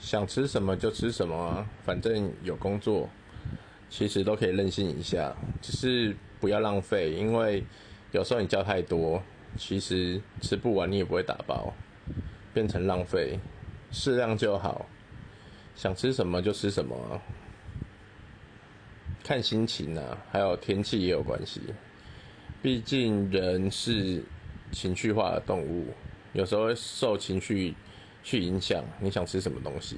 想吃什么就吃什么，反正有工作，其实都可以任性一下，只是不要浪费，因为有时候你叫太多，其实吃不完你也不会打包，变成浪费，适量就好，想吃什么就吃什么，看心情啊，还有天气也有关系，毕竟人是情绪化的动物，有时候受情绪。去影响你想吃什么东西。